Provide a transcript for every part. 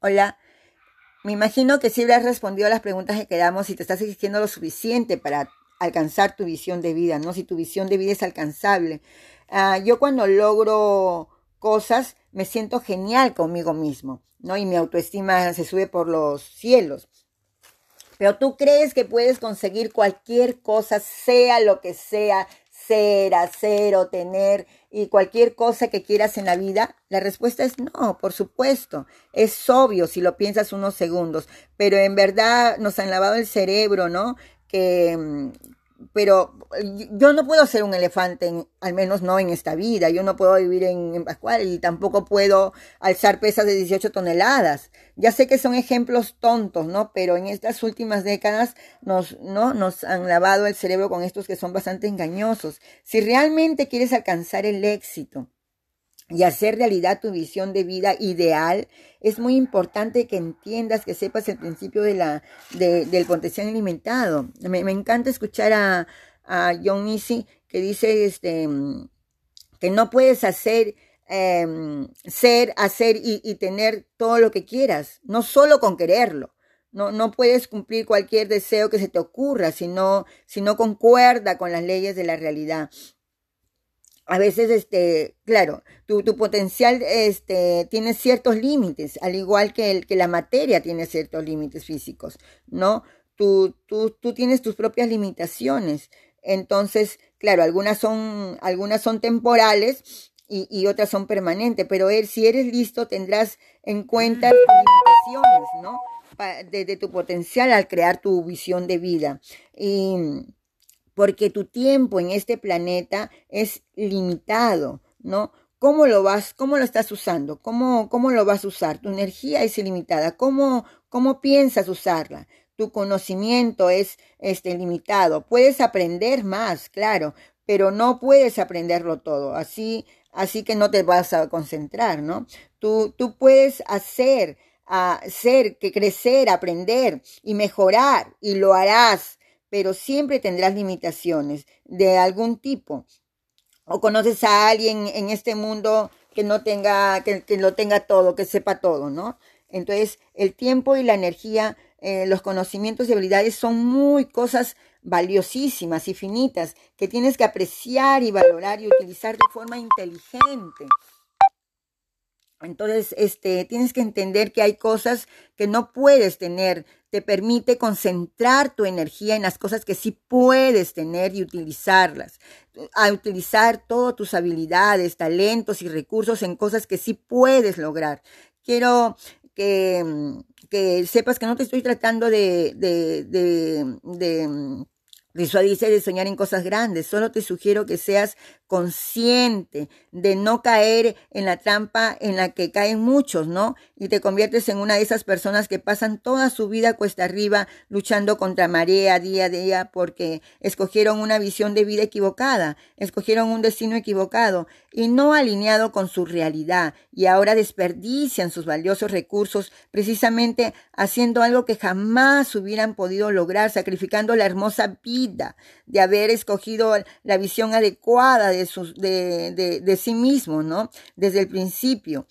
Hola. Me imagino que si habrás respondido a las preguntas que quedamos y te estás exigiendo lo suficiente para alcanzar tu visión de vida, ¿no? Si tu visión de vida es alcanzable. Ah, yo cuando logro cosas me siento genial conmigo mismo, ¿no? Y mi autoestima se sube por los cielos. Pero tú crees que puedes conseguir cualquier cosa, sea lo que sea, ser, hacer o tener y cualquier cosa que quieras en la vida? La respuesta es no, por supuesto. Es obvio si lo piensas unos segundos, pero en verdad nos han lavado el cerebro, ¿no? Que, mm, pero yo no puedo ser un elefante, al menos no en esta vida. Yo no puedo vivir en, en, Pascual y tampoco puedo alzar pesas de 18 toneladas. Ya sé que son ejemplos tontos, ¿no? Pero en estas últimas décadas nos, ¿no? nos han lavado el cerebro con estos que son bastante engañosos. Si realmente quieres alcanzar el éxito, y hacer realidad tu visión de vida ideal, es muy importante que entiendas, que sepas el principio de la, de, del potencial alimentado. Me, encanta escuchar a, a John Easy que dice este, que no puedes hacer, eh, ser, hacer y, y, tener todo lo que quieras, no solo con quererlo. No, no puedes cumplir cualquier deseo que se te ocurra si no, si no concuerda con las leyes de la realidad a veces, este, claro, tu, tu potencial este, tiene ciertos límites, al igual que, el, que la materia tiene ciertos límites físicos, ¿no? Tú, tú, tú tienes tus propias limitaciones. Entonces, claro, algunas son, algunas son temporales y, y otras son permanentes, pero él, si eres listo, tendrás en cuenta tus limitaciones, ¿no? De, de tu potencial al crear tu visión de vida. Y porque tu tiempo en este planeta es limitado, ¿no? ¿Cómo lo vas, cómo lo estás usando? ¿Cómo, cómo lo vas a usar? Tu energía es ilimitada. ¿Cómo, cómo piensas usarla? Tu conocimiento es este, limitado. Puedes aprender más, claro, pero no puedes aprenderlo todo. Así, así que no te vas a concentrar, ¿no? Tú, tú puedes hacer, hacer, que crecer, aprender y mejorar y lo harás pero siempre tendrás limitaciones de algún tipo. O conoces a alguien en este mundo que no tenga, que, que lo tenga todo, que sepa todo, ¿no? Entonces, el tiempo y la energía, eh, los conocimientos y habilidades son muy cosas valiosísimas y finitas que tienes que apreciar y valorar y utilizar de forma inteligente. Entonces, este, tienes que entender que hay cosas que no puedes tener te permite concentrar tu energía en las cosas que sí puedes tener y utilizarlas, a utilizar todas tus habilidades, talentos y recursos en cosas que sí puedes lograr. Quiero que, que sepas que no te estoy tratando de, de, de, de Visualiza de soñar en cosas grandes. Solo te sugiero que seas consciente de no caer en la trampa en la que caen muchos, ¿no? Y te conviertes en una de esas personas que pasan toda su vida cuesta arriba luchando contra marea día a día porque escogieron una visión de vida equivocada, escogieron un destino equivocado y no alineado con su realidad y ahora desperdician sus valiosos recursos precisamente haciendo algo que jamás hubieran podido lograr, sacrificando la hermosa vida de haber escogido la visión adecuada de, sus, de, de, de sí mismo, ¿no? Desde el principio.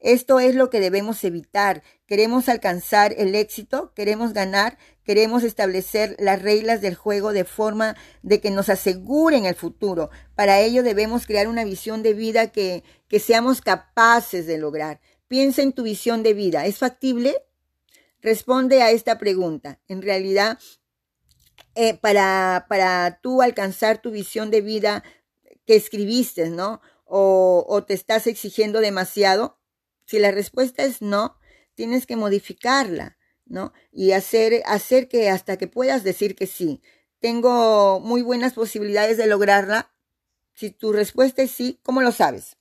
Esto es lo que debemos evitar. Queremos alcanzar el éxito, queremos ganar, queremos establecer las reglas del juego de forma de que nos aseguren el futuro. Para ello debemos crear una visión de vida que, que seamos capaces de lograr. Piensa en tu visión de vida. ¿Es factible? Responde a esta pregunta. En realidad, eh, para, para tú alcanzar tu visión de vida que escribiste, ¿no? O, o te estás exigiendo demasiado. Si la respuesta es no, tienes que modificarla, ¿no? Y hacer, hacer que hasta que puedas decir que sí. Tengo muy buenas posibilidades de lograrla. Si tu respuesta es sí, ¿cómo lo sabes?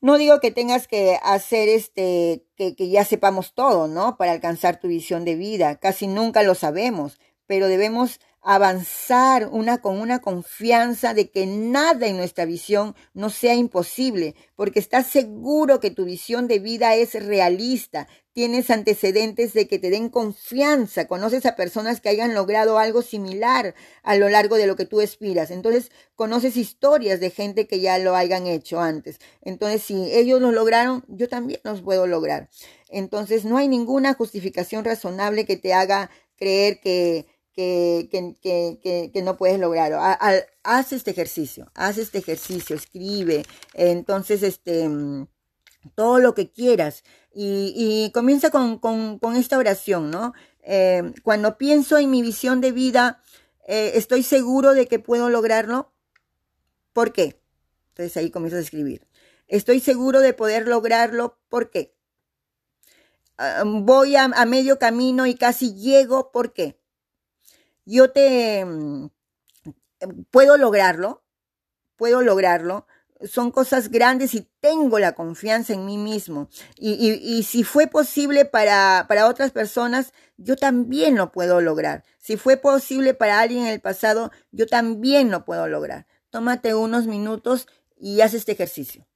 No digo que tengas que hacer este, que, que ya sepamos todo, ¿no? Para alcanzar tu visión de vida. Casi nunca lo sabemos pero debemos avanzar una con una confianza de que nada en nuestra visión no sea imposible, porque estás seguro que tu visión de vida es realista, tienes antecedentes de que te den confianza, conoces a personas que hayan logrado algo similar a lo largo de lo que tú aspiras. Entonces, conoces historias de gente que ya lo hayan hecho antes. Entonces, si ellos lo lograron, yo también los puedo lograr. Entonces, no hay ninguna justificación razonable que te haga creer que que, que, que, no puedes lograr. haz este ejercicio, haz este ejercicio, escribe. Entonces, este, mm, todo lo que quieras. Y, y comienza con, con, con, esta oración, ¿no? Eh, cuando pienso en mi visión de vida, eh, estoy seguro de que puedo lograrlo. ¿Por qué? Entonces ahí comienzas a escribir. Estoy seguro de poder lograrlo. ¿Por qué? Ah, voy a, a medio camino y casi llego. ¿Por qué? Yo te mm, puedo lograrlo, puedo lograrlo. Son cosas grandes y tengo la confianza en mí mismo. Y, y, y si fue posible para, para otras personas, yo también lo puedo lograr. Si fue posible para alguien en el pasado, yo también lo puedo lograr. Tómate unos minutos y haz este ejercicio.